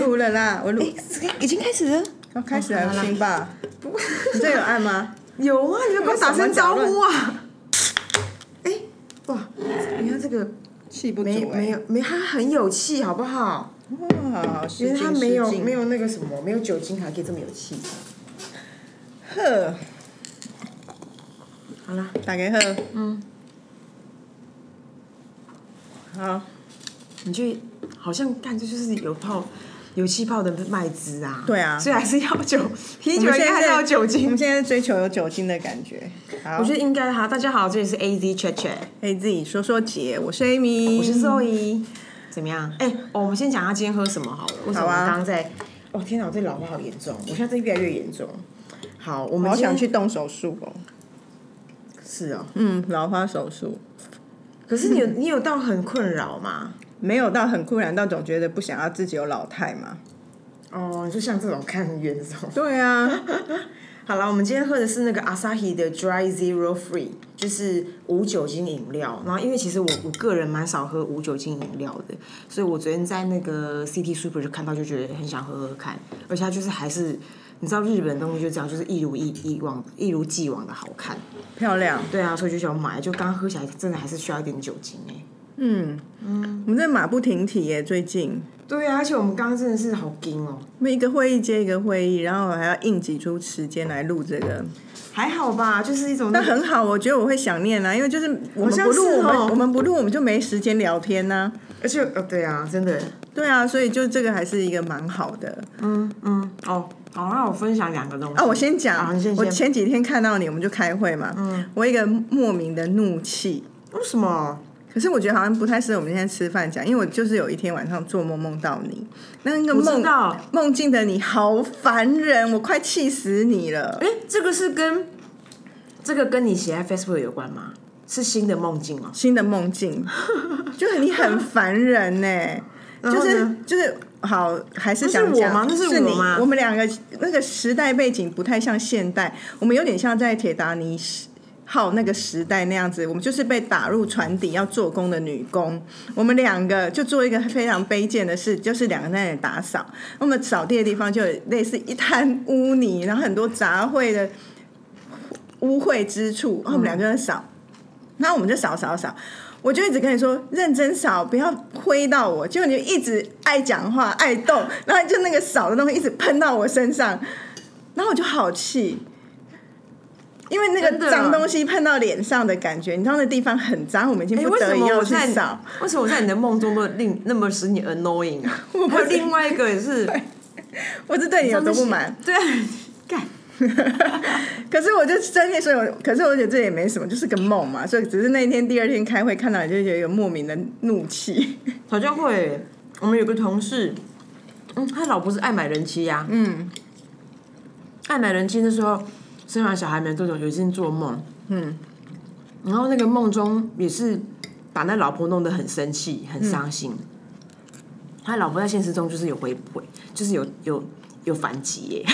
录了啦，我录哎，已经开始了。要开始了，好啦行吧？你这有按吗？有啊，你要给我打声招呼啊！哎，哇，你看这个气不足没没有没，它很有气，好不好？哇，因为它没有没有，那个什么，没有酒精还可以这么有气。呵，好啦，打给贺，嗯，好，你就好像干这就是有泡有气泡的麦汁啊。对啊所以还是要酒，啤酒应该要酒精我精们。现在追求有酒精的感觉。我觉得应该哈，大家好，这里是 A Z Chat Chat，A 自己说说姐，我是 Amy，我是 Zoe，怎么样？哎、哦我们先讲下今天喝什么好了。为什么刚刚在？哦天哪，我这老花好严重，我现在这越来越严重。好，我们好想去动手术哦。是哦，嗯，老花手术可是你有你有到很困扰吗？没有到很困难，到总觉得不想要自己有老态嘛。哦，就像这种看很远这种。对啊，好了，我们今天喝的是那个 Asahi 的 Dry Zero Free，就是无酒精饮料。然后因为其实我我个人蛮少喝无酒精饮料的，所以我昨天在那个 City Super 就看到，就觉得很想喝喝看。而且它就是还是你知道日本东西就这样，就是一如一以往一如既往的好看。漂亮。对啊，所以就想买，就刚喝起来真的还是需要一点酒精哎、嗯。嗯，我们在马不停蹄耶，最近。对啊，而且我们刚刚真的是好惊哦、每一个会议接一个会议，然后还要硬挤出时间来录这个，还好吧，就是一种那很好，我觉得我会想念啊，因为就是我们不录，我们不录，我们就没时间聊天呐、而且呃对啊，真的。对啊，所以就这个还是一个蛮好的。嗯嗯，哦，好，那我分享两个东西。啊。我先讲，我前几天看到你，我们就开会嘛，嗯，我一个莫名的怒气，为什么？可是我觉得好像不太适合我们今天吃饭讲，因为我就是有一天晚上做梦梦到你，那个梦道，梦境的你好烦人，我快气死你了。哎，这个是跟这个跟你写在 Facebook 有关吗？是新的梦境哦。新的梦境，就是你很烦人呢、就是就是好，还是想讲我吗？那是我吗？我们两个那个时代背景不太像现代，我们有点像在铁达尼号那个时代那样子，我们就是被打入船底要做工的女工。我们两个就做一个非常卑贱的事，就是两个在那里打扫。我们扫地的地方就类似一滩污泥，然后很多杂秽的 污秽之处，后我们两个人扫。然后我们就扫扫扫，我就一直跟你说认真扫，不要挥到我。结果你就一直爱讲话、爱动，然后就那个扫的东西一直喷到我身上，然后我就好气，因为那个脏东西喷到脸上的感觉，你知道那地方很脏，我们已经哎，不得已要去扫。为什么我在你的梦中都令那么使你 annoying 啊？不是还有另外一个也是，我是对你有多不满，对啊，干。可是我就真的，所以我，可是我觉得这也没什么，就是个梦嘛，所以只是那一天第二天开会看到你就觉得有莫名的怒气。好像会，我们有个同事，嗯，他老婆是爱买人妻呀、嗯爱买人妻的时候生完小孩没多久，有一天做梦，嗯，然后那个梦中也是把那老婆弄得很生气、很伤心。他老婆在现实中就是有回回，就是有有有反击耶，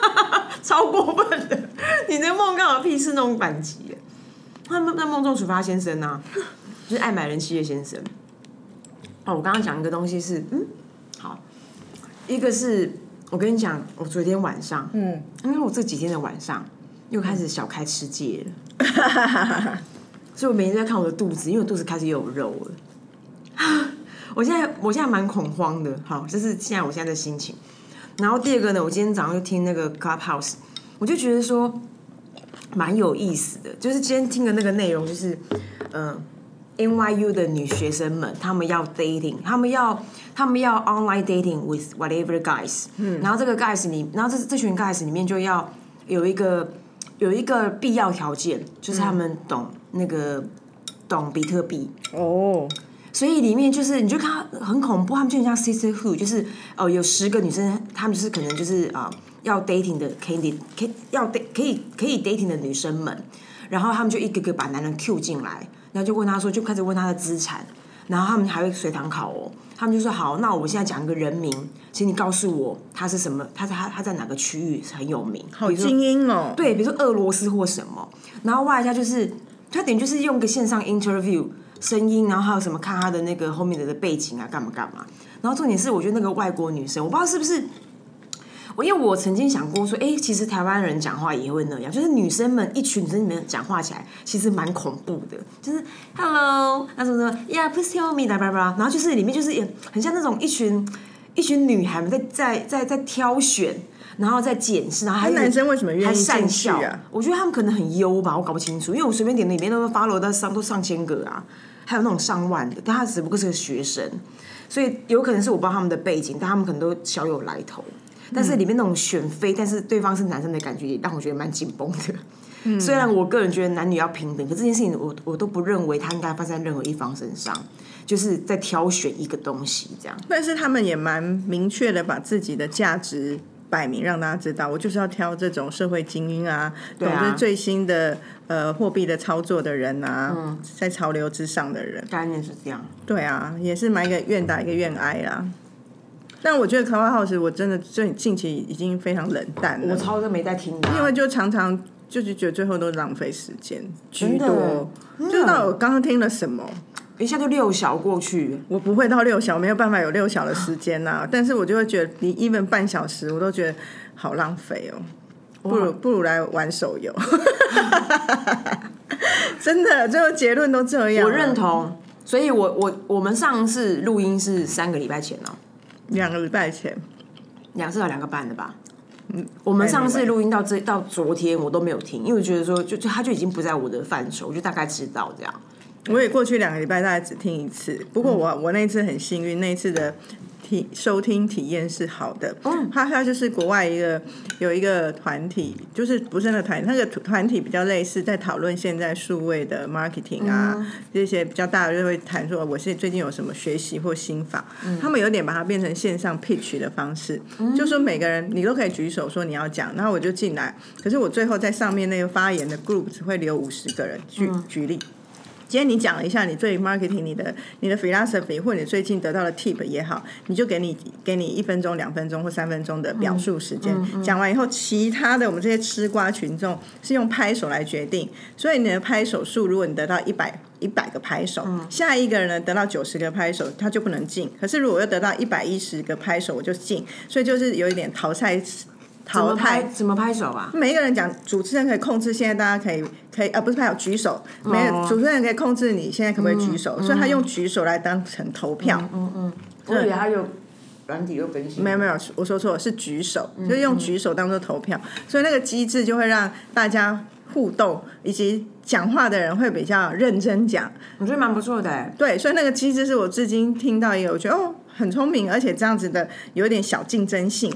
超过分的。你的梦干嘛屁事那种反击耶？他们在梦中处罚先生啊，就是爱买人妻的先生。哦，我刚刚讲一个东西是，嗯，好，一个是我跟你讲，我昨天晚上，嗯，因为我这几天的晚上又开始小开吃戒了，所以我每天都在看我的肚子，因为我肚子开始有肉了。我现在我现在蛮恐慌的，好，这是现在我现在的心情。然后第二个呢，我今天早上就听那个 Clubhouse，我就觉得说蛮有意思的，就是今天听的那个内容就是，嗯、NYU 的女学生们，她们要 dating，她们要她们要 online dating with whatever guys，嗯，然后这个 guys 里，然后这这群 guys 里面就要有一个有一个必要条件，就是他们懂那个懂比特币，哦，所以里面就是你就看很恐怖，他们就很像 sisterhood，就是哦、有十个女生，她们就是可能就是啊、要 dating 的 candidate，可以要 date 可以可以 dating 的女生们，然后他们就一个个把男人 Q 进来，然后就问他说，就开始问他的资产，然后他们还会随堂考哦，他们就说好，那我现在讲一个人名，请你告诉我他是什么，他在他他在哪个区域很有名，好精英哦。对，比如说俄罗斯或什么，然后外加就是他等于就是用个线上 interview 声音，然后还有什么看他的那个后面的的背景啊，干嘛干嘛。然后重点是，我觉得那个外国女生，我不知道是不是。我因为我曾经想过说，哎，其实台湾人讲话也会那样，就是女生们一群女生里面讲话起来，其实蛮恐怖的，就是 Hello，那什么什么，Yeah，please tell me，叭叭叭，然后就是里面就是也很像那种一群一群女孩们在在在在挑选，然后在检视，然后还男生为什么愿意善笑啊？我觉得他们可能很优吧，我搞不清楚，因为我随便点里面都 follow 到上都上千个啊，还有那种上万的，但他只不过是个学生，所以有可能是我不知道他们的背景，但他们可能都小有来头。但是里面那种选妃，但是对方是男生的感觉，也让我觉得蛮紧绷的。虽然我个人觉得男女要平等，可这件事情我我都不认为它应该发生在任何一方身上，就是在挑选一个东西这样。但是他们也蛮明确的把自己的价值摆明，让大家知道，我就是要挑这种社会精英啊，懂得最新的呃货币的操作的人啊，在潮流之上的人。概念是这样。对啊，也是蛮一个愿打一个愿挨啦。但我觉得《卡 house》我真的最近期已经非常冷淡了。我超都没在听，因为就常常就是觉得最后都浪费时间居多。就到我刚刚听了什么，一下就六小过去。我不会到六小，没有办法有六小的时间呐。但是我就会觉得，你一分半小时，我都觉得好浪费哦。不如不如来玩手游。真的，最后结论都这样。我认同。所以我我我们上次录音是三个礼拜前了。两个礼拜前，两次到两个半的吧。嗯，我们上次录音到这到昨天我都没有听，因为觉得说就就他就已经不在我的范畴，我就大概知道这样。我也过去两个礼拜大概只听一次，不过我我那次很幸运，那次的。体收听体验是好的，嗯，他他就是国外一个有一个团体，就是不是那个团，那个团体比较类似，在讨论现在数位的 marketing 啊，这些比较大的就会谈说，我是最近有什么学习或心法，他们有点把它变成线上 pitch 的方式，就说每个人你都可以举手说你要讲，然后我就进来，可是我最后在上面那个发言的 group 只会留五十个人，举举例。今天你讲了一下你对 marketing 你的你的 philosophy 或你最近得到的 tip 也好，你就给你给你一分钟、两分钟或三分钟的表述时间。讲完以后，其他的我们这些吃瓜群众是用拍手来决定。所以你的拍手数，如果你得到一百一百个拍手，下一个人呢得到九十个拍手，他就不能进。可是如果要得到一百一十个拍手，我就进。所以就是有一点淘汰。淘汰怎么拍手啊？每一个人讲，主持人可以控制。现在大家可以可以啊，不是拍手举手，没有主持人可以控制你现在可不可以举手，所以他用举手来当成投票。嗯嗯，我以为他有软体又更新。没有没有，我说错了，是举手，就是用举手当做投票，所以那个机制就会让大家互动，以及讲话的人会比较认真讲。我觉得蛮不错的。对，所以那个机制是我至今听到也有，我觉得哦很聪明，而且这样子的有点小竞争性。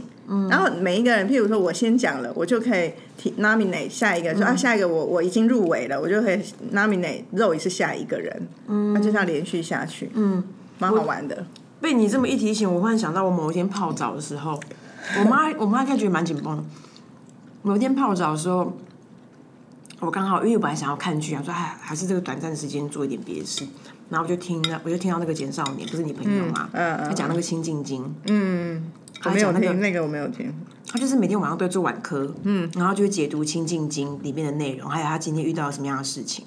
然后每一个人，譬如说我先讲了，我就可以提 nominate 下一个，说啊下一个我我已经入围了，我就可以 nominate 肉也是下一个人，嗯，那就这样连续下去，嗯，蛮好玩的。被你这么一提醒，我忽然想到我某一天泡澡的时候，我妈我妈开觉得蛮紧绷。某一天泡澡的时候，我刚好因为我本来想要看剧啊，说哎还是这个短暂的时间做一点别的事，然后我就听了，我就听到那个简少年不是你朋友吗？嗯嗯，他讲那个清净经，嗯。我没有听那个，我没有听。他就是每天晚上都做晚课，嗯，然后就会解读《清净经》里面的内容，还有他今天遇到了什么样的事情。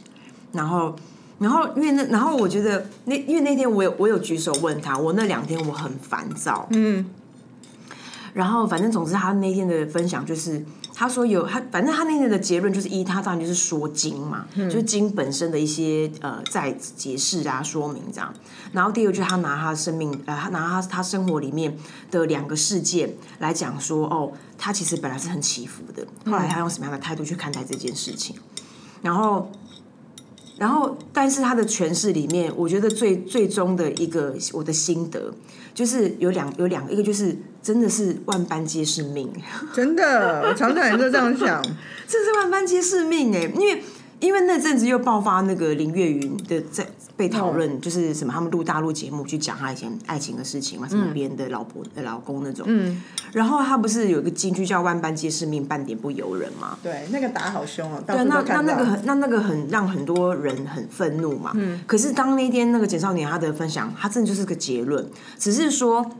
然后，然后因为那，然后我觉得那因为那天我有我有举手问他，我那两天我很烦躁，嗯。然后反正总之他那天的分享就是。他说有他，反正他那天的结论就是一，他当然就是说经嘛，就是经本身的一些呃在解释啊说明这样。然后第二就是他拿他生命呃他拿他他生活里面的两个事件来讲说哦，他其实本来是很起伏的，后来他用什么样的态度去看待这件事情。然后然后但是他的诠释里面，我觉得最最终的一个我的心得。就是有两有两个，一个就是真的是万般皆是命，真的，我常常也都这样想，这是万般皆是命哎，因为因为那阵子又爆发那个林月云的在被讨论，就是什么他们录大陆节目去讲他以前爱情的事情嘛，什么别人的老婆的老公那种，嗯，然后他不是有一个金句叫万般皆是命，半点不由人嘛，对，那个打好凶哦，对，那那那个很那那个很让很多人很愤怒嘛，嗯，可是当那天那个简少年他的分享，他真的就是个结论，只是说，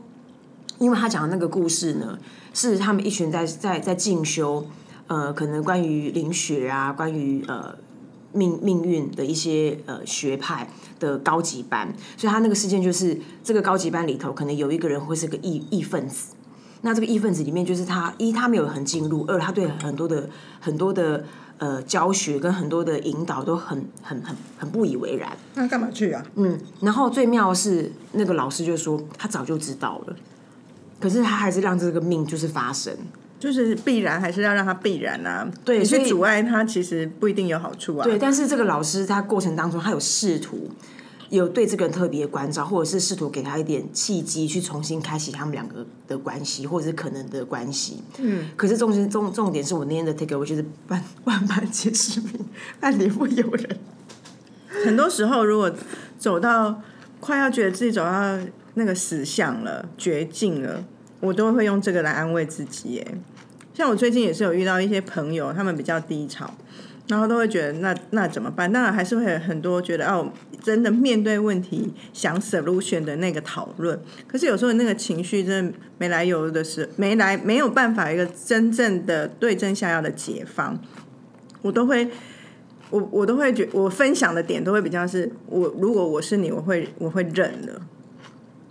因为他讲的那个故事呢，是他们一群在在在进修，呃，可能关于灵学啊，关于呃。命命运的一些呃学派的高级班，所以他那个事件就是这个高级班里头可能有一个人会是个异异分子。那这个异分子里面，就是他一他没有很进入，二他对很多的很多的呃教学跟很多的引导都很很很很不以为然。那干嘛去啊？嗯，然后最妙的是那个老师就说他早就知道了，可是他还是让这个命就是发生。就是必然，还是要让他必然啊？对所以你去阻碍他，其实不一定有好处啊。对，但是这个老师他过程当中，他有试图有对这个人特别关照，或者是试图给他一点契机，去重新开启他们两个的关系，或者是可能的关系。嗯，可是重点重重点是我那天的 take away 就是万万般皆是命，万里不有人。很多时候，如果走到快要觉得自己走到那个死巷了、绝境了，我都会用这个来安慰自己。耶，像我最近也是有遇到一些朋友，他们比较低潮，然后都会觉得那那怎么办？当然还是会有很多觉得哦，真的面对问题想 solution 的那个讨论。可是有时候那个情绪真的没来由的是没来没有办法一个真正的对症下药的解方，我都会。我我都会觉，我分享的点都会比较是，我如果我是你，我会我会忍的，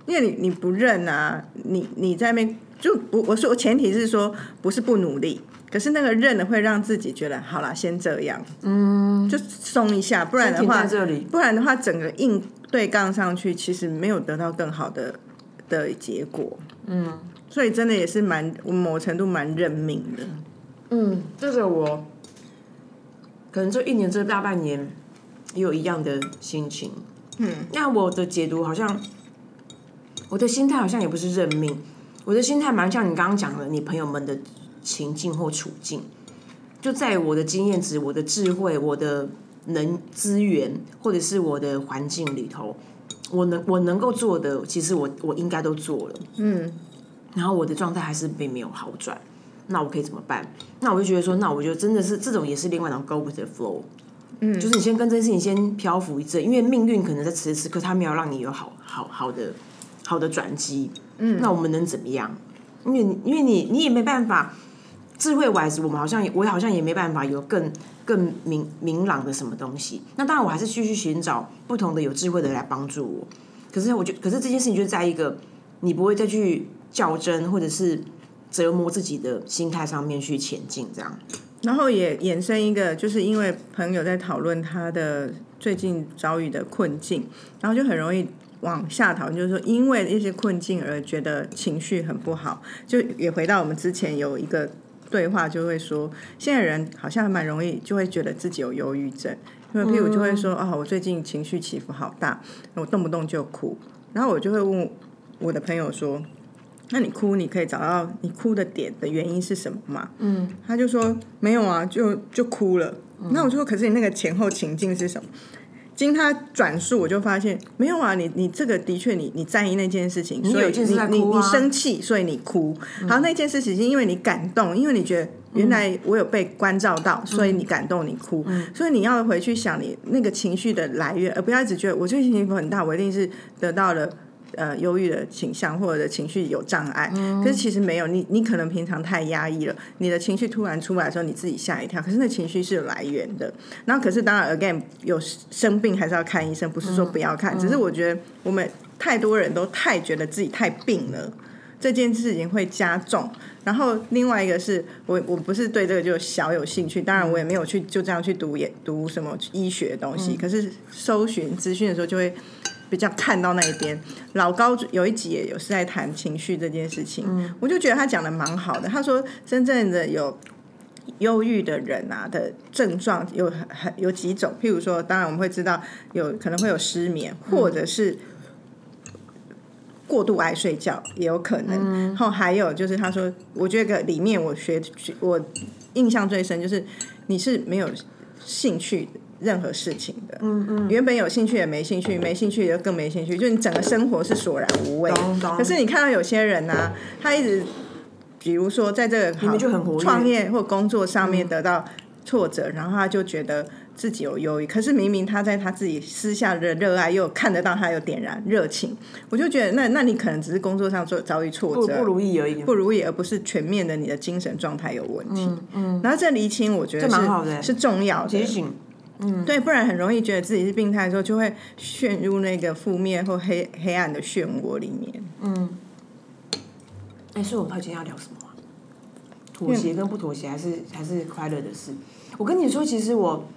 因为你你不认啊，你你在那边就不，我说我前提是说不是不努力，可是那个认的会让自己觉得好了，先这样，嗯，就松一下，不然的话，不然的话，整个硬对杠上去，其实没有得到更好的的结果，嗯，所以真的也是蛮某程度蛮认命的，嗯，这个我。可能这一年这大半年也有一样的心情，嗯，那我的解读好像，我的心态好像也不是认命，我的心态蛮像你刚刚讲的，你朋友们的情境或处境，就在我的经验值、我的智慧、我的能资源或者是我的环境里头，我能我能够做的，其实我我应该都做了，嗯，然后我的状态还是并没有好转。那我可以怎么办？那我就觉得说，那我觉得真的是这种也是另外一种 go with the flow，嗯，就是你先跟这件事情先漂浮一阵，因为命运可能在此时此刻它没有让你有好好好的好的转机，嗯，那我们能怎么样？因为因为你你也没办法，智慧 wise 我们好像我好像也没办法有更更明明朗的什么东西。那当然我还是继续寻找不同的有智慧的来帮助我。可是我觉可是这件事情就是在一个你不会再去较真或者是。折磨自己的心态上面去前进，这样，然后也衍生一个，就是因为朋友在讨论他的最近遭遇的困境，然后就很容易往下讨论，就是说因为一些困境而觉得情绪很不好，就也回到我们之前有一个对话，就会说现在人好像蛮容易就会觉得自己有忧郁症，因为譬如就会说啊，我最近情绪起伏好大，我动不动就哭，然后我就会问我的朋友说。那你哭，你可以找到你哭的点的原因是什么吗？嗯，他就说没有啊，就就哭了。那我就说，可是你那个前后情境是什么？经他转述，我就发现没有啊，你你这个的确，你你在意那件事情，所以你你你生气，所以你哭。好，那件事情是因为你感动，因为你觉得原来我有被关照到，所以你感动，你哭。所以你要回去想你那个情绪的来源，而不要一直觉得我最近情绪很大，我一定是得到了。呃，忧郁的倾向或者情绪有障碍，可是其实没有，你你可能平常太压抑了，你的情绪突然出来的时候，你自己吓一跳。可是那情绪是有来源的，然后可是当然，again 有生病还是要看医生，不是说不要看，只是我觉得我们太多人都太觉得自己太病了，这件事情会加重。然后另外一个是我我不是对这个就小有兴趣，当然我也没有去就这样去读也读什么医学的东西，可是搜寻资讯的时候就会。比较看到那一边，老高有一集也有是在谈情绪这件事情，我就觉得他讲的蛮好的。他说，真正的有忧郁的人啊的症状有很有几种，譬如说，当然我们会知道有可能会有失眠，或者是过度爱睡觉也有可能。然后还有就是他说，我觉得里面我学我印象最深就是你是没有兴趣的。任何事情的，嗯嗯，原本有兴趣也没兴趣，没兴趣也更没兴趣，就你整个生活是索然无味。可是你看到有些人呢，他一直，比如说在这个创业或工作上面得到挫折，然后他就觉得自己有忧郁。可是明明他在他自己私下的热爱，又看得到他有点燃热情，我就觉得那那你可能只是工作上做遭遇挫折不如意而已，不如意，而不是全面的你的精神状态有问题。嗯嗯，然后这厘清，我觉得是是重要的。提醒。嗯，对，不然很容易觉得自己是病态的时候，就会陷入那个负面或黑黑暗的漩涡里面。嗯哎、所以我们今天要聊什么啊？妥协跟不妥协，还是还是快乐的事？我跟你说，其实我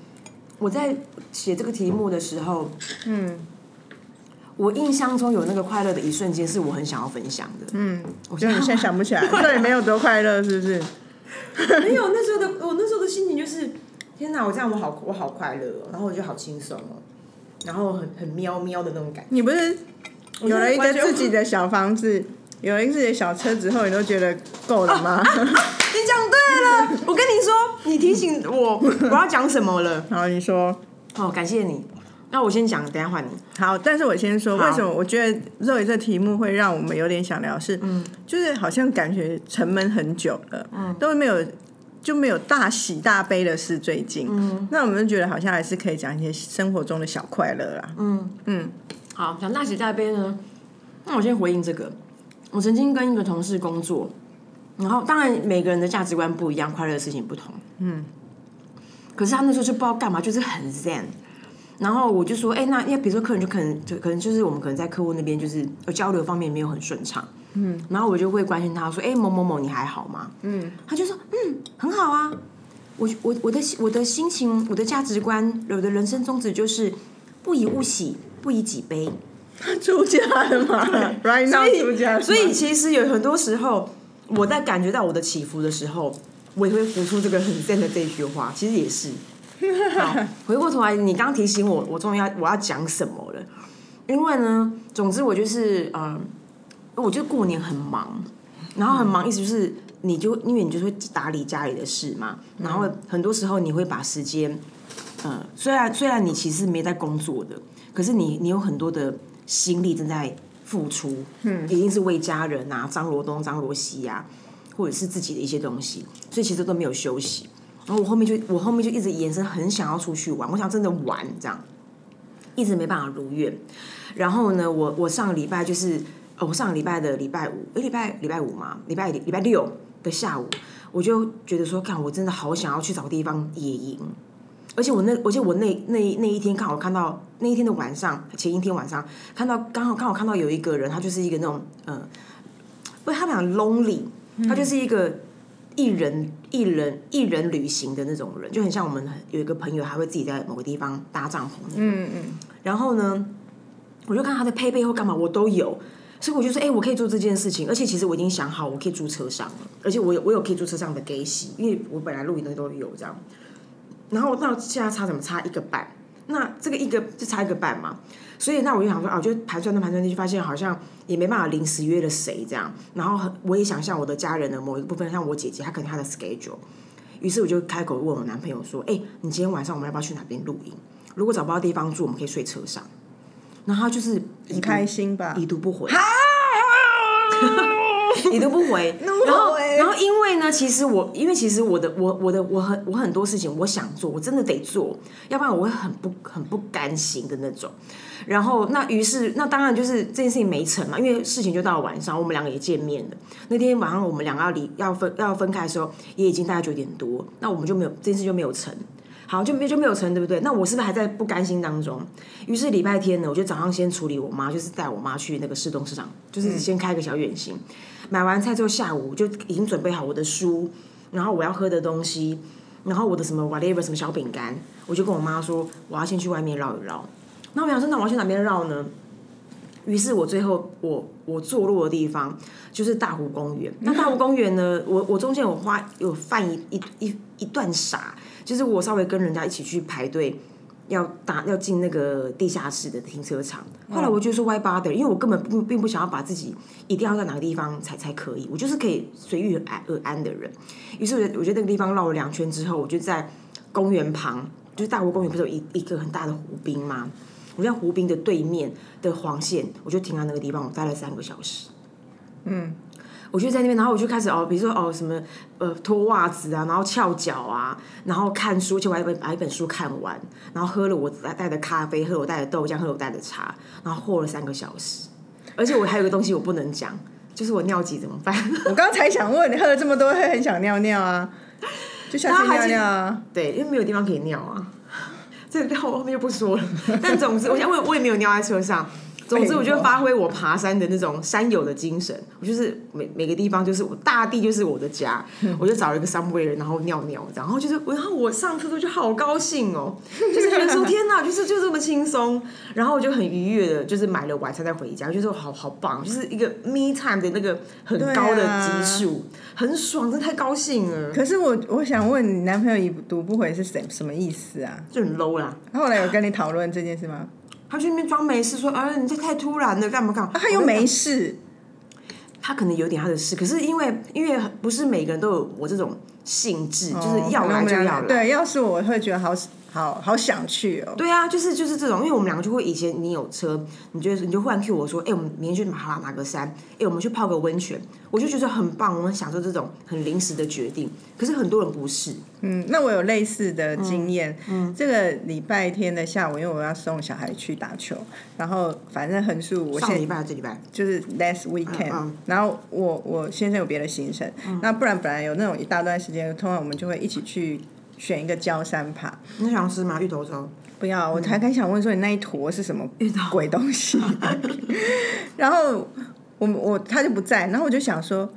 我在写这个题目的时候，嗯我印象中有那个快乐的一瞬间，是我很想要分享的。嗯，我现在就你现在 想不起来，对，没有多快乐，是不是？没有那时候的我那时候的心情就是，天哪，我这样我好我好快乐哦，然后我就好轻松哦，然后很很喵喵的那种感觉。你不是有了一个自己的小房子，有了一个自己的小车之后，你都觉得够了吗？你讲对了，我跟你说，你提醒我我要讲什么了。然后你说哦，感谢你。那我先讲，等下换你。好，但是我先说，好为什么我觉得肉爷这题目会让我们有点想聊是，嗯就是好像感觉沉闷很久了，嗯都没有就没有大喜大悲的事最近，嗯那我们就觉得好像还是可以讲一些生活中的小快乐啦。嗯嗯好，讲大喜大悲呢，那我先回应这个。我曾经跟一个同事工作，然后当然每个人的价值观不一样，快乐的事情不同。嗯，可是他那时候就不知道干嘛，就是很 zen。然后我就说，哎、那因为比如说客人就可能就可能就是我们可能在客户那边就是呃交流方面没有很顺畅，嗯，然后我就会关心他说，哎、某某某你还好吗？嗯，他就说，嗯，很好啊。我我我的我的心情，我的价值观，我的人生宗旨就是不以物喜，不以己悲。出家了嘛？Right now 出家了嘛所以其实有很多时候，我在感觉到我的起伏的时候，我也会浮出这个很 zen 的这一句话。其实也是。好，回过头来，你刚提醒我，我终于要我要讲什么了。因为呢，总之我就是呃，我觉得过年很忙，然后很忙，意思就是你就因为你就会打理家里的事嘛，然后很多时候你会把时间，呃，虽然虽然你其实没在工作的，可是你你有很多的心力正在付出，嗯，一定是为家人啊，张罗东张罗西啊，或者是自己的一些东西，所以其实都没有休息。然后我后面就我后面就一直延伸，很想要出去玩，我想真的玩这样，一直没办法如愿。然后呢，我我上个礼拜就是，呃，我上个礼拜的礼拜五，诶，礼拜礼拜五嘛，礼拜礼拜六的下午，我就觉得说，看我真的好想要去找个地方野营。而且我那，而且我那那那一天刚好看到那一天的晚上，前一天晚上看到刚好刚好看到有一个人，他就是一个那种呃，不是他们讲 lonely，他就是一个一人一人一人旅行的那种人，就很像我们有一个朋友，他会自己在某个地方搭帐篷。嗯嗯，然后呢，我就看他的配备或干嘛，我都有。所以我就说，哎、我可以做这件事情，而且其实我已经想好，我可以住车上了，而且我有我有可以住车上的给洗，因为我本来录影的都有这样。然后那现在差怎么差一个半？那这个一个就差一个半嘛，所以那我就想说，啊，就盘算的盘算就，发现好像也没办法临时约了谁这样。然后我也想象我的家人的某一个部分，像我姐姐，她可能她的 schedule。于是我就开口问我男朋友说，哎、你今天晚上我们要不要去哪边露营？如果找不到地方住，我们可以睡车上。然后就是已读很开心吧？已读不回，已读不回。然后，欸然后因为呢，其实我，因为其实我的，我我的我很我很多事情我想做，我真的得做，要不然我会很不很不甘心的那种。然后，那于是，那当然就是这件事情没成嘛，因为事情就到了晚上，我们两个也见面了。那天晚上我们两个要离要分要分开的时候，也已经大概九点多，那我们就没有这件事就没有成。好，就没就没有成，对不对？那我是不是还在不甘心当中？于是礼拜天呢，我就早上先处理我妈，就是带我妈去那个市东市场，就是先开个小远行。买完菜之后，下午就已经准备好我的书，然后我要喝的东西，然后我的什么 whatever 什么小饼干，我就跟我妈说，我要先去外面绕一绕。那我想说，那我要去哪边绕呢？于是我最后我我坐落的地方就是大湖公园。那大湖公园呢，我我中间有花有犯一一一一段傻，就是我稍微跟人家一起去排队。要打要进那个地下室的停车场，后来我就说 why bother？因为我根本不并不想要把自己一定要在哪个地方才才可以，我就是可以随遇而安而安的人。于是我觉得我觉得那个地方绕了两圈之后，我就在公园旁，就是大湖公园不是有一一个很大的湖滨吗？我在湖滨的对面的黄线，我就停在那个地方，我待了三个小时。嗯，我就在那边，然后我就开始哦，比如说哦什么呃脱袜子啊，然后翘脚啊，然后看书，而且我还把把一本书看完，然后喝了我带的咖啡，喝了我带的豆浆，喝了我带的茶，然后喝了三个小时。而且我还有一个东西我不能讲，就是我尿急怎么办？我刚才想问你，喝了这么多会很想尿尿啊，就下去尿尿啊。对，因为没有地方可以尿啊。这在后后面就不说了。但总之，我想我我也没有尿在车上。总之，我就发挥我爬山的那种山友的精神。我就是每每个地方就是我大地就是我的家，我就找了一个 somewhere，然后尿尿，然后就是然后我上厕所就好高兴哦，就是觉得说天哪，就是就这么轻松，然后我就很愉悦的，就是买了晚餐再回家，就是好好棒，就是一个 me time 的那个很高的级数，很爽，真的太高兴了。可是我我想问你，男朋友已读不回是什什么意思啊？就很 low 啦。后来有跟你讨论这件事吗？他去那边装没事，说啊，你这太突然了，干嘛干嘛？他又没事，他可能有点他的事，可是因为因为不是每个人都有我这种性质，就是要来就要来。对，要是我会觉得好。好好想去哦！对啊，就是就是这种，因为我们两个就会以前你有车，你觉得你就忽然 Q 我说，哎，我们明天去马拉哪个山？哎，我们去泡个温泉，我就觉得很棒，我很享受这种很临时的决定。可是很多人不是。嗯，那我有类似的经验。嗯，这个礼拜天的下午，因为我要送小孩去打球，然后反正横竖我上礼拜这礼拜就是 last weekend，然后我我先生有别的行程，那不然本来有那种一大段时间，通常我们就会一起去。选一个焦山爬，你想吃吗？芋头粥？不要，我才刚想问说你那一坨是什么鬼东西。然后我我他就不在，然后我就想说，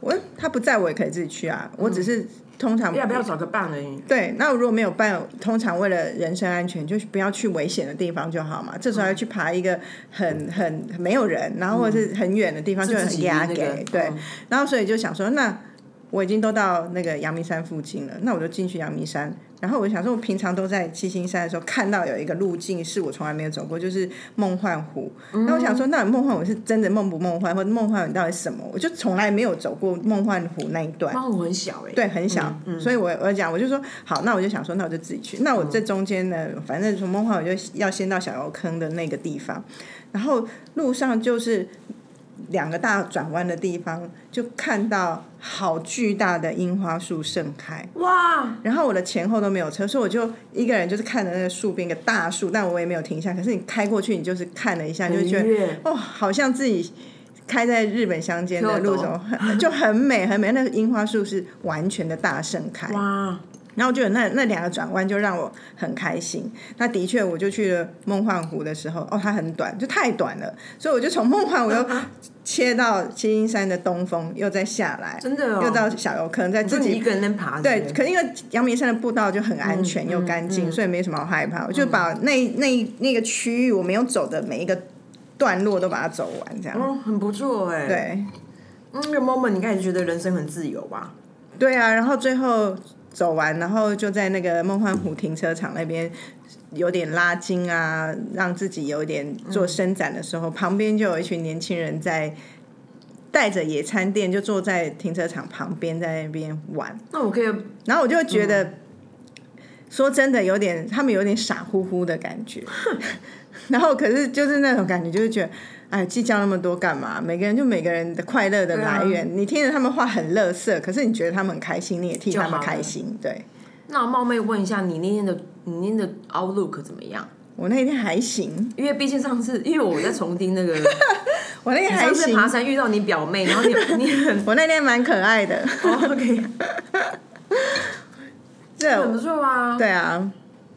我他不在我也可以自己去啊。我只是通常要不要找个伴而已。对，那如果没有伴，通常为了人身安全，就不要去危险的地方就好嘛。这时候要去爬一个很很没有人，然后或者是很远的地方，就很压给对。然后所以就想说那。我已经都到那个阳明山附近了，那我就进去阳明山。然后我想说，我平常都在七星山的时候看到有一个路径是我从来没有走过，就是梦幻湖。那我想说，那梦幻湖是真的梦不梦幻，或者梦幻湖到底什么？我就从来没有走过梦幻湖那一段。梦幻湖很小哎，对，很小。所以我我讲，我就说好，那我就想说，那我就自己去。那我这中间呢，反正从梦幻湖就要先到小油坑的那个地方，然后路上就是。两个大转弯的地方，就看到好巨大的樱花树盛开哇！然后我的前后都没有车，所以我就一个人就是看着那个树边一个大树，但我也没有停下。可是你开过去，你就是看了一下，就觉得哦，好像自己开在日本乡间的路中，就很美很美。那个樱花树是完全的大盛开哇！然后就有那那两个转弯就让我很开心。那的确，我就去了梦幻湖的时候，哦，它很短，就太短了，所以我就从梦幻湖又切到七星山的东峰，又再下来，真的，哦又到小游，可能在自己一个人能爬。对，可因为阳明山的步道就很安全又干净，所以没什么好害怕。我就把那那那个区域我没有走的每一个段落都把它走完，这样。哦，很不错哎。对，那个 moment 你开始觉得人生很自由吧？对啊，然后最后。走完，然后就在那个梦幻湖停车场那边有点拉筋啊，让自己有点做伸展的时候，旁边就有一群年轻人在带着野餐垫，就坐在停车场旁边在那边玩。那我可以，然后我就觉得，说真的，有点他们有点傻乎乎的感觉。然后可是就是那种感觉，就是觉得。哎，计较那么多干嘛？每个人就每个人的快乐的来源。你听着他们话很乐色，可是你觉得他们很开心，你也替他们开心。对。那我冒昧问一下，你那天的你那天的 outlook 怎么样？我那天还行，因为毕竟上次因为我在重听那个，我那天还行。爬山遇到你表妹，然后你 你很，我那天蛮可爱的。OK。这很不错啊。对啊，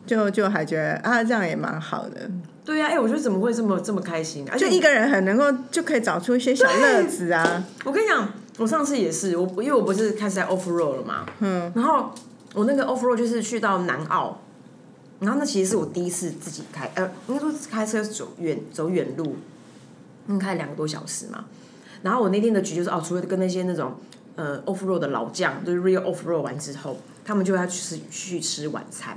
就就还觉得啊，这样也蛮好的。对呀，哎，我觉得怎么会这么这么开心？就一个人很能够就可以找出一些小乐子啊！我跟你讲，我上次也是，我因为我不是开始在 off road 了嘛，嗯，然后我那个 off road 就是去到南澳，然后那其实是我第一次自己开，呃，应该说开车走远走远路，嗯，开两个多小时嘛。然后我那天的局就是哦，除了跟那些那种呃 off road 的老将，就是 real off road 完之后，他们就要去吃去吃晚餐。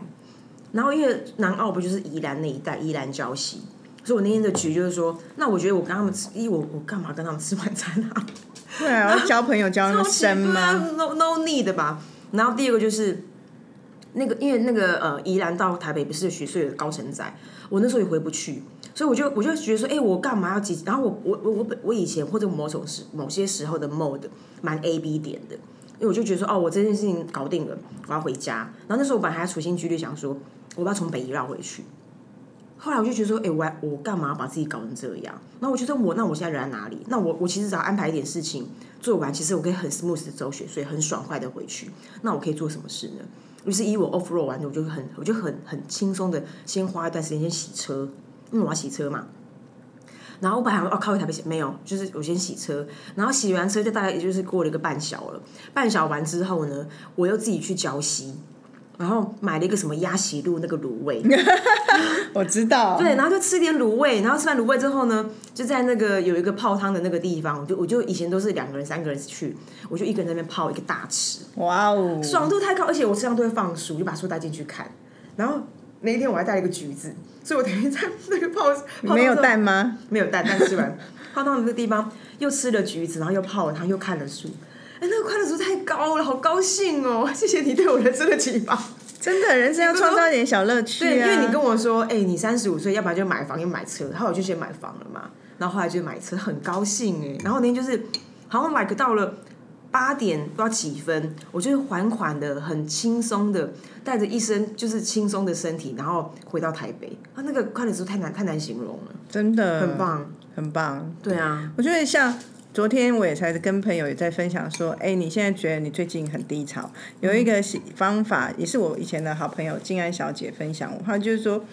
然后因为南澳不就是宜兰那一带，宜兰礁溪，所以我那天的局就是说，那我觉得我跟他们吃，咦，我我干嘛跟他们吃晚餐啊？对啊，交朋友交那么深吗？No No need 吧。然后第二个就是那个，因为那个呃，宜兰到台北不是徐岁的高承载，我那时候也回不去，所以我就我就觉得说，哎，我干嘛要急？然后我我我我我以前或者某种时某些时候的 mode 蛮 A B 点的，因为我就觉得说，哦，我这件事情搞定了，我要回家。然后那时候我本来还处心积虑想说。我要从北移绕回去，后来我就觉得说，哎，我我干嘛把自己搞成这样？那我觉得我那我现在人在哪里？那我我其实只要安排一点事情，做完，其实我可以很 smooth 的走雪隧，很爽快的回去。那我可以做什么事呢？于是，以我 off road 完，我就很我就很很轻松的先花一段时间先洗车，因为我要洗车嘛。然后我本来想说哦靠一台不行，没有，就是我先洗车，然后洗完车就大概也就是过了一个半小了。半小完之后呢，我又自己去浇溪，然后买了一个什么鸭喜路那个卤味，我知道，对，然后就吃点卤味，然后吃完卤味之后呢，就在那个有一个泡汤的那个地方，我就我就以前都是两个人、三个人去，我就一个人在那边泡一个大池，哇哦，爽度太高，而且我车上都会放书，就把书带进去看。然后那一天我还带了一个橘子，所以我等于在那个泡泡没有蛋吗？没有蛋，但吃完泡汤的那个地方又吃了橘子，然后又泡了汤，又看了书。哎，那个快乐指数太高了，好高兴哦！谢谢你对我人生的启发。真的，人生要创造一点小乐趣啊！对，因为你跟我说，哎、你三十五岁，要不然就买房，要买车，然后我就先买房了嘛，然后后来就买车，很高兴哎。然后那天就是好像 like 到了八点不知道几分，我就是缓缓的、很轻松的，带着一身就是轻松的身体，然后回到台北。啊，那个快乐指数太难太难形容了，真的很，棒。很棒。对啊，我觉得像昨天我也才跟朋友也在分享说，哎，你现在觉得你最近很低潮，有一个方法，也是我以前的好朋友静安小姐分享我，她就是说，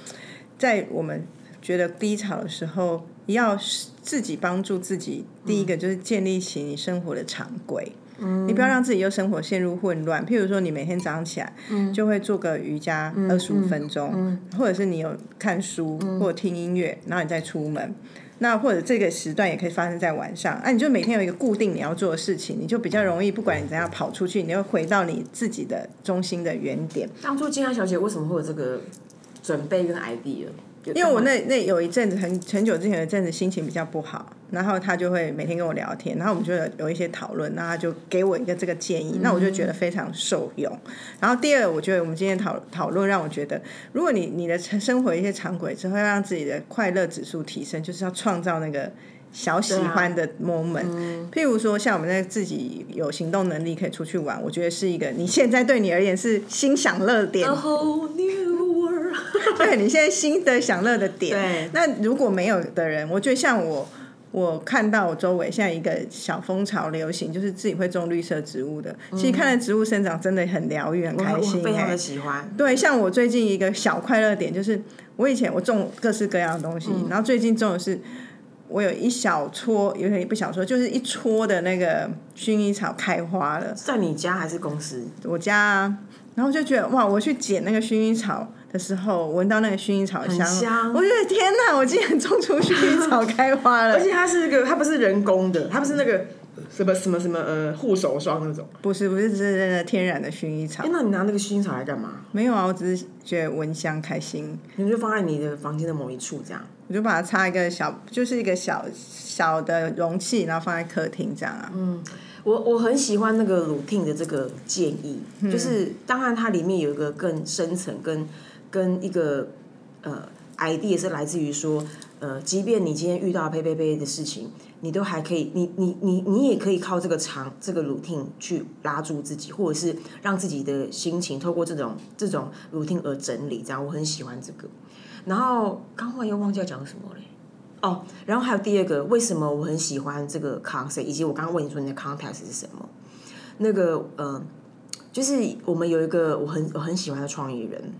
在我们觉得低潮的时候，要自己帮助自己。第一个就是建立起你生活的常规。你不要让自己又生活陷入混乱。譬如说，你每天早上起来，就会做个瑜伽二十五分钟，或者是你有看书或者听音乐，然后你再出门。那或者这个时段也可以发生在晚上，啊，你就每天有一个固定你要做的事情，你就比较容易，不管你怎样跑出去，你要回到你自己的中心的原点。当初金安小姐为什么会有这个准备跟 idea？因为我那那有一阵子很很久之前有一阵子心情比较不好，然后他就会每天跟我聊天，然后我们就有有一些讨论，然后他就给我一个这个建议，那我就觉得非常受用。然后第二，我觉得我们今天讨讨论让我觉得，如果你你的生活一些常轨之后，要让自己的快乐指数提升，就是要创造那个。小喜欢的 moment，、譬如说像我们那自己有行动能力可以出去玩，我觉得是一个你现在对你而言是新享乐点 A，whole new world。对你现在新的享乐的点。对那如果没有的人，我觉得像我，我看到我周围现在一个小风潮流行，就是自己会种绿色植物的。其实看着植物生长真的很疗愈，很开心、欸非常的。喜欢。对，像我最近一个小快乐点就是，我以前我种各式各样的东西，然后最近种的是。我有一小撮，有点不小撮，就是一撮的那个薰衣草开花了。在你家还是公司？我家、啊，然后就觉得哇，我去捡那个薰衣草的时候，闻到那个薰衣草香，香我觉得天哪，我竟然种出薰衣草开花了 而！且它是一个，它不是人工的，它不是那个什么什么什么呃护手霜那种。不是不是，是真的天然的薰衣草哎、。那你拿那个薰衣草来干嘛？没有啊，我只是觉得闻香开心，你就放在你的房间的某一处这样。我就把它插一个小，就是一个小小的容器，然后放在客厅这样啊。嗯我我很喜欢那个 routine 的这个建议，就是当然它里面有一个更深层跟跟一个呃 idea 是来自于说，呃，即便你今天遇到呸呸呸的事情，你都还可以，你你你你也可以靠这个长这个 routine 去拉住自己，或者是让自己的心情透过这种这种 routine 而整理，这样我很喜欢这个。然后刚忽然又忘记要讲什么嘞。哦，然后还有第二个，为什么我很喜欢这个 concept，以及我刚刚问你说你的 context 是什么？那个呃，就是我们有一个我很我很喜欢的创意人，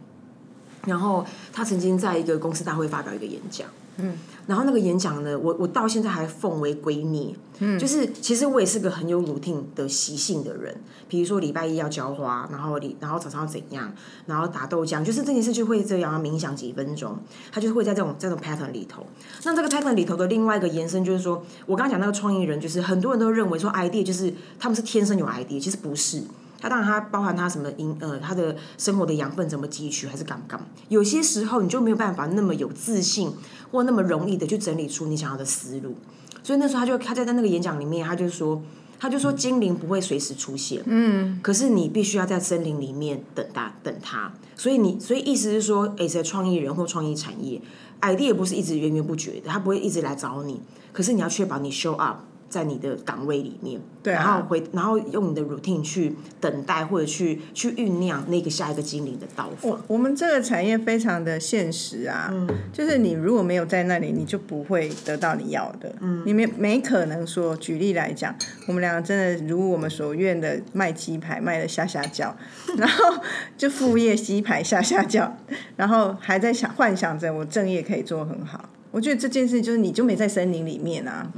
然后他曾经在一个公司大会发表一个演讲，嗯，然后那个演讲呢，我我到现在还奉为圭臬，嗯，就是其实我也是个很有 routine 的习性的人，比如说礼拜一要浇花，然后礼然后早上要怎样，然后打豆浆，就是这件事就会这样冥想几分钟，他就是会在这种这种 pattern 里头。那这个 pattern 里头的另外一个延伸就是说，我刚刚讲那个创意人，就是很多人都认为说 idea 就是他们是天生有 idea，其实不是。他当然，他包含他什么营呃，他的生活的养分怎么汲取，还是干不干。有些时候你就没有办法那么有自信，或那么容易的去整理出你想要的思路。所以那时候他就他在在那个演讲里面，他就说，他就说精灵不会随时出现，嗯，可是你必须要在森林里面等它等它。所以你所以意思是说，诶，在创意人或创意产业，idea 不是一直源源不绝的，他不会一直来找你，可是你要确保你 show up。在你的岗位里面，对啊然后回然后用你的 routine 去等待或者去去酝酿那个下一个精灵的到访。我我们这个产业非常的现实啊，就是你如果没有在那里，你就不会得到你要的。嗯，你没没可能说，举例来讲，我们两个真的如我们所愿的卖鸡排卖的下下叫，然后就副业鸡排下下叫，然后还在想幻想着我正业可以做很好。我觉得这件事就是你就没在森林里面啊。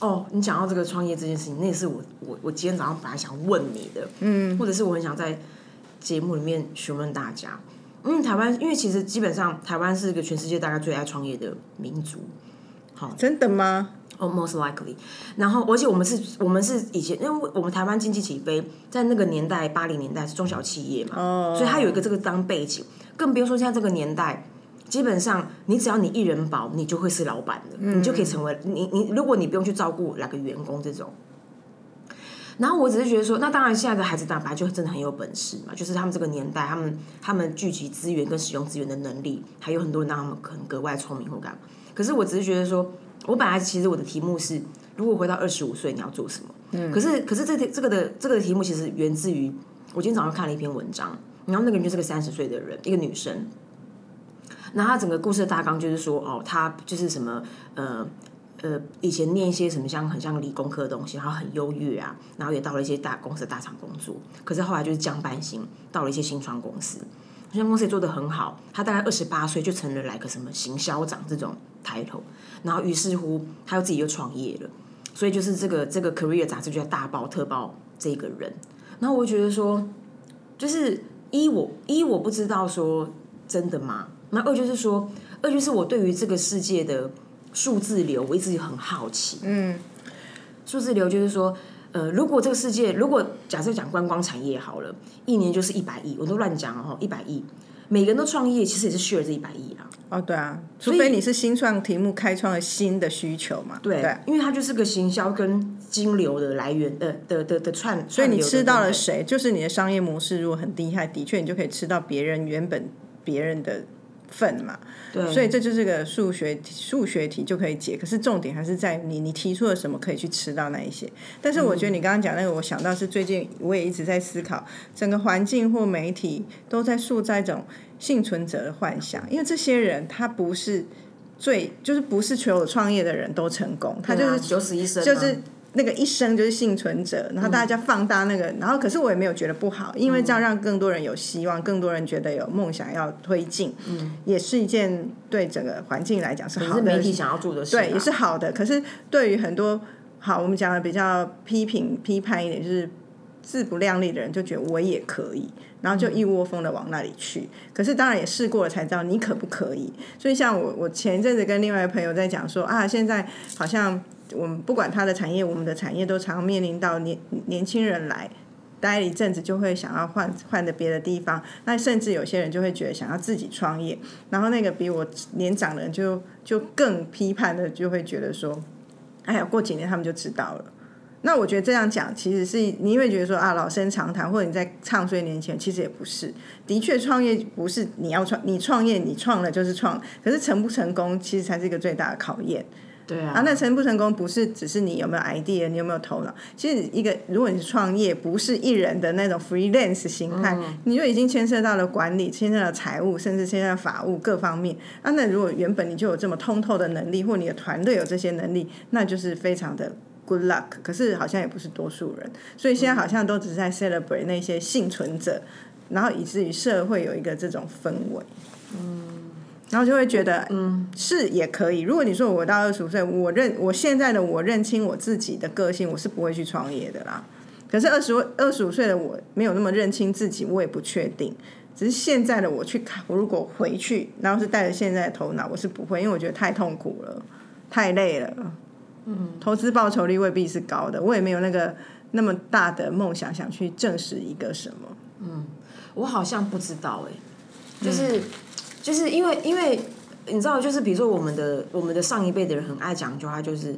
哦，你讲到这个创业这件事情，那也是我我我今天早上本来想问你的，嗯，或者是我很想在节目里面询问大家，因为台湾，因为其实基本上台湾是一个全世界大概最爱创业的民族，好真的吗？哦、m o s t likely。然后，而且我们是，我们是以前，因为我们台湾经济起飞，在那个年代，八零年代是中小企业嘛，哦所以它有一个这个当背景，更不用说现在这个年代。基本上，你只要你一人保，你就会是老板的，你就可以成为你你。如果你不用去照顾哪个员工这种，然后我只是觉得说，那当然现在的孩子大白就真的很有本事嘛，就是他们这个年代，他们他们聚集资源跟使用资源的能力，还有很多人让他们可能格外聪明或干嘛。可是我只是觉得说，我本来其实我的题目是，如果回到二十五岁你要做什么？嗯，可是可是这这个的这个题目其实源自于我今天早上看了一篇文章，然后那个人就是个三十岁的人，一个女生。那他整个故事的大纲就是说，哦，他就是什么，呃呃，以前念一些什么像很像理工科的东西，然后很优越啊，然后也到了一些大公司、大厂工作，可是后来就是降半薪，到了一些新创公司，新创公司也做得很好，他大概二十八岁就成了来个什么行销长这种抬头，然后于是乎他又自己又创业了，所以就是这个这个 career 杂志就在大爆特爆这个人，然后我就觉得说，就是一我一我不知道说真的吗？那二就是说，二就是我对于这个世界的数字流，我一直很好奇。嗯，数字流就是说，呃，如果这个世界，如果假设讲观光产业好了，一年就是一百亿，我都乱讲哦，一百亿，每个人都创业，其实也是 share 这一百亿啦。哦，对啊，除非你是新创题目开创了新的需求嘛。对，对因为它就是个行销跟金流的来源的的的的串，所以你吃到了谁？谁，就是你的商业模式如果很厉害，的确你就可以吃到别人原本别人的份嘛。对，所以这就是个数学题数学题就可以解，可是重点还是在你你提出了什么可以去吃到那一些。但是我觉得你刚刚讲那个，我想到是最近我也一直在思考，整个环境或媒体都在塑造一种幸存者的幻想，因为这些人他不是最就是不是所有创业的人都成功，他就是九死一生啊，就是那个一生就是幸存者，然后大家放大那个，然后可是我也没有觉得不好，因为这样让更多人有希望，更多人觉得有梦想要推进，嗯，也是一件对整个环境来讲是好的是媒体想要做的事啊，对，也是好的。可是对于很多好，我们讲的比较批评批判一点，就是自不量力的人就觉得我也可以，然后就一窝蜂的往那里去。可是当然也试过了才知道你可不可以。所以像我，我前一阵子跟另外一个朋友在讲说啊，现在好像我们不管他的产业，我们的产业都常面临到年年轻人来。待一阵子就会想要换换的别的地方，那甚至有些人就会觉得想要自己创业，然后那个比我年长的人就就更批判的就会觉得说，哎呀，过几年他们就知道了。那我觉得这样讲其实是你会觉得说啊老生常谈，或者你在唱衰年轻人，其实也不是。的确，创业不是你要创，你创业你创了就是创，可是成不成功其实才是一个最大的考验。对啊，啊，那成不成功不是只是你有没有 idea，你有没有头脑。其实一个如果你是创业，不是一人的那种 freelance 形态，你就已经牵涉到了管理，牵涉到财务，甚至牵涉到法务各方面。啊，那如果原本你就有这么通透的能力，或你的团队有这些能力，那就是非常的 good luck。可是好像也不是多数人，所以现在好像都只是在 celebrate 那些幸存者，然后以至于社会有一个这种氛围。然后就会觉得，嗯，是也可以。如果你说我到二十五岁，我认我现在的我认清我自己的个性，我是不会去创业的啦。可是二十二十五岁的我没有那么认清自己，我也不确定。只是现在的我去看，我如果回去，然后是带着现在的头脑，我是不会，因为我觉得太痛苦了，太累了。嗯，投资报酬率未必是高的，我也没有那个那么大的梦想，想去证实一个什么。嗯我好像不知道哎、就是、就是因为因为你知道，就是比如说我们的我们的上一辈的人很爱讲一句话，就是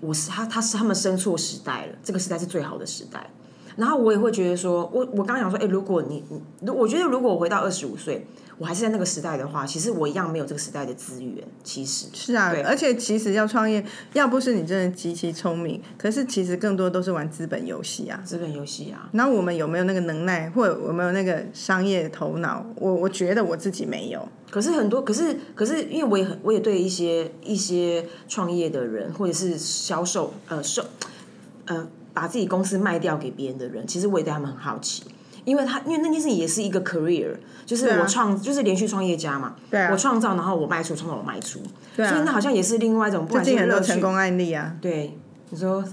我是他他是他们生错时代了，这个时代是最好的时代。然后我也会觉得说，我我刚想说，哎，如果你你，我觉得如果我回到二十五岁，我还是在那个时代的话，其实我一样没有这个时代的资源。其实是啊，对而且其实要创业，要不是你真的极其聪明，可是其实更多都是玩资本游戏啊。资本游戏啊，那我们有没有那个能耐，或者有没有那个商业头脑？我我觉得我自己没有。可是很多，可是可是，因为我也很，我也对一些一些创业的人，或者是销售呃售呃把自己公司卖掉给别人的人，其实我也对他们很好奇，因为他因为那件事情也是一个 career，就是我创、就是连续创业家嘛，对啊。我创造，然后我卖出，创造我卖出，对啊，所以那好像也是另外一种，不最管是很多成，功案例啊，对，你说，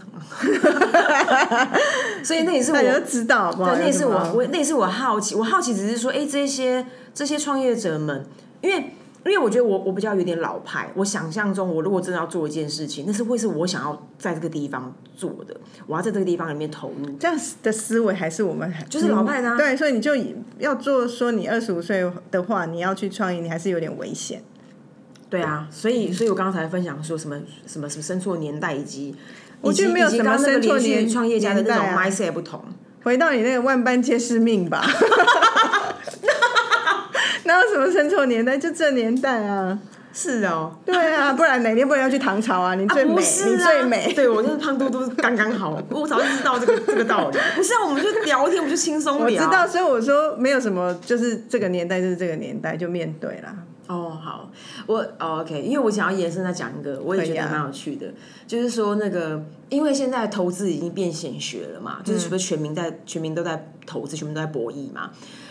所以那也是我家都知道，好不好？对，那也是我我那也是我好奇，我好奇只是说，哎，这些这些创业者们，因为因为我觉得我我比较有点老派，我想象中我如果真的要做一件事情，那是会是我想要在这个地方做的，我要在这个地方里面投入。这样的思维还是我们就是老派的啊对，所以你就要做说你二十五岁的话，你要去创业，你还是有点危险。对啊，所以所以我刚才分享说什么什么什么生错年代，以及我觉得没有什么生错年创业家的那种 mindset 不同。回到你那个万般皆是命吧。哪有什么生错年代？就这年代啊！是哦，对啊，不然哪天不然要去唐朝啊？你最美，你最美。对我就是胖嘟嘟刚刚好，我早就知道这个这个道理。不是啊，我们就聊天，我们就轻松聊。我知道，所以我说没有什么，就是这个年代就是这个年代，就面对啦。哦，好，我哦 OK，因为我想要延伸再讲一个，我也觉得蛮有趣的，就是说那个，因为现在投资已经变显学了嘛，就是不是全民在全民都在投资，全民都在博弈嘛。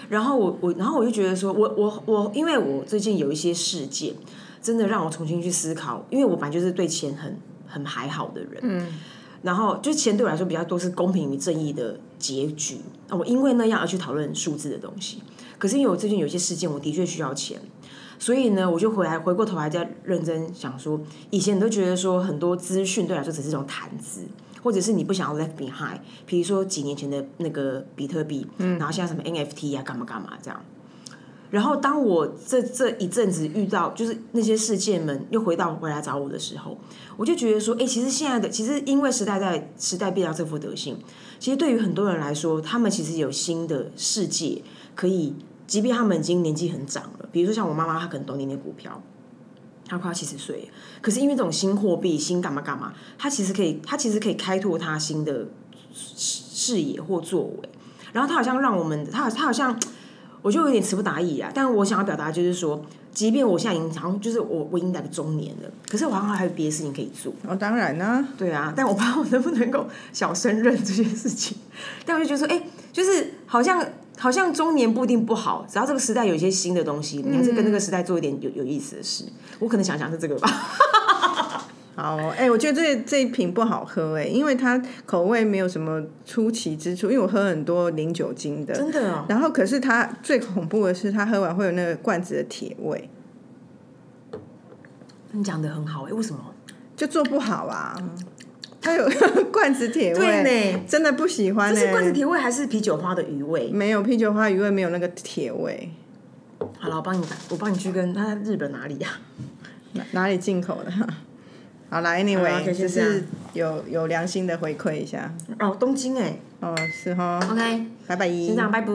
然后我我然后我就觉得说，我我我，因为我最近有一些事件，真的让我重新去思考，因为我本来就是对钱很很还好的人，嗯，然后就钱对我来说比较多是公平与正义的结局，啊我因为那样而去讨论数字的东西。可是因为我最近有一些事件，我的确需要钱，所以呢，我就回来回过头来再认真想说，以前你都觉得说很多资讯对我来说只是一种谈资，或者是你不想要 left behind，比如说几年前的那个比特币，嗯，然后现在什么 NFT 啊，干嘛干嘛这样。然后当我这这一阵子遇到就是那些事件们又回到回来找我的时候，我就觉得说，哎，其实现在的其实因为时代在时代变到这副德性，其实对于很多人来说，他们其实有新的世界可以，即便他们已经年纪很长了，比如说像我妈妈，她可能懂点点股票，她快要七十岁，可是因为这种新货币、新干嘛干嘛，他其实可以，他其实可以开拓他新的视视野或作为，然后他好像让我们，他好，她好像。我就有点词不达意啊，但我想要表达就是说，即便我现在已经好像就是我我已经到了中年了，可是我好像还有别的事情可以做。哦，当然啦、对啊，但我不知道我能不能够小胜任这件事情。但我就觉得说，哎、就是好像好像中年不一定不好，只要这个时代有一些新的东西，你还是跟这个时代做一点有有意思的事。我可能想想是这个吧。好，哎、我觉得这这一瓶不好喝哎、因为它口味没有什么出奇之处，因为我喝很多零酒精的，真的哦，然后可是它最恐怖的是，它喝完会有那个罐子的铁味，你讲的很好哎、为什么？就做不好啊。它有 罐子铁味，对呢真的不喜欢呢、这是罐子铁味还是啤酒花的余味？没有啤酒花余味，没有那个铁味，好了，我帮你，我帮你去跟他在日本哪里呀、哪哪里进口的？好啦，anyway，啦就是有有良心的回馈一下。哦，东京哎、哦，是哈，OK，拜拜。先这样，拜拜。